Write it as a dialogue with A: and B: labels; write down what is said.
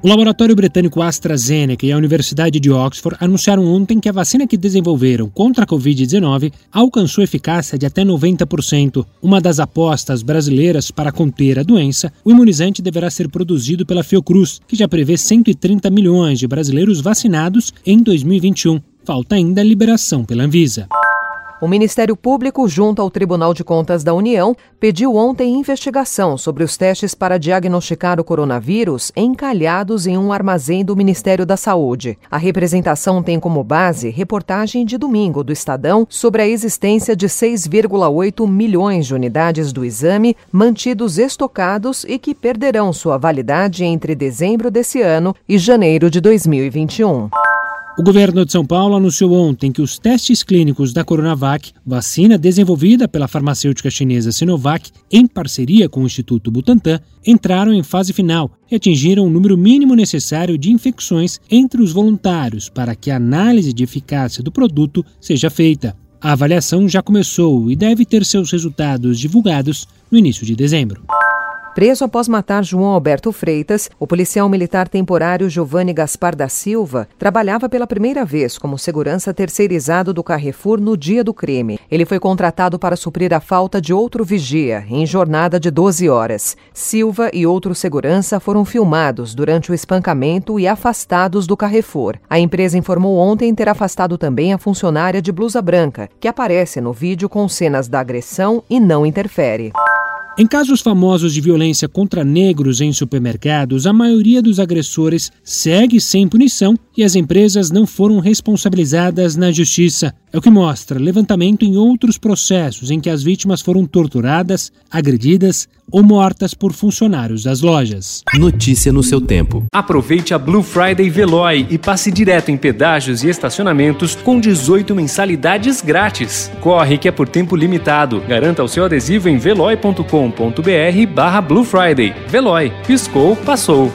A: O laboratório britânico AstraZeneca e a Universidade de Oxford anunciaram ontem que a vacina que desenvolveram contra a Covid-19 alcançou eficácia de até 90%. Uma das apostas brasileiras para conter a doença, o imunizante deverá ser produzido pela Fiocruz, que já prevê 130 milhões de brasileiros vacinados em 2021. Falta ainda a liberação pela Anvisa.
B: O Ministério Público, junto ao Tribunal de Contas da União, pediu ontem investigação sobre os testes para diagnosticar o coronavírus encalhados em um armazém do Ministério da Saúde. A representação tem como base reportagem de domingo do Estadão sobre a existência de 6,8 milhões de unidades do exame mantidos estocados e que perderão sua validade entre dezembro desse ano e janeiro de 2021.
A: O governo de São Paulo anunciou ontem que os testes clínicos da Coronavac, vacina desenvolvida pela farmacêutica chinesa Sinovac em parceria com o Instituto Butantan, entraram em fase final e atingiram o número mínimo necessário de infecções entre os voluntários para que a análise de eficácia do produto seja feita. A avaliação já começou e deve ter seus resultados divulgados no início de dezembro.
B: Preso após matar João Alberto Freitas, o policial militar temporário Giovanni Gaspar da Silva trabalhava pela primeira vez como segurança terceirizado do Carrefour no dia do crime. Ele foi contratado para suprir a falta de outro vigia, em jornada de 12 horas. Silva e outro segurança foram filmados durante o espancamento e afastados do Carrefour. A empresa informou ontem ter afastado também a funcionária de blusa branca, que aparece no vídeo com cenas da agressão e não interfere.
A: Em casos famosos de violência contra negros em supermercados, a maioria dos agressores segue sem punição e as empresas não foram responsabilizadas na justiça. É o que mostra levantamento em outros processos em que as vítimas foram torturadas, agredidas ou mortas por funcionários das lojas.
C: Notícia no seu tempo.
D: Aproveite a Blue Friday Veloy e passe direto em pedágios e estacionamentos com 18 mensalidades grátis. Corre que é por tempo limitado. Garanta o seu adesivo em veloy.com.br barra Blue Friday. Veloy. Piscou, passou.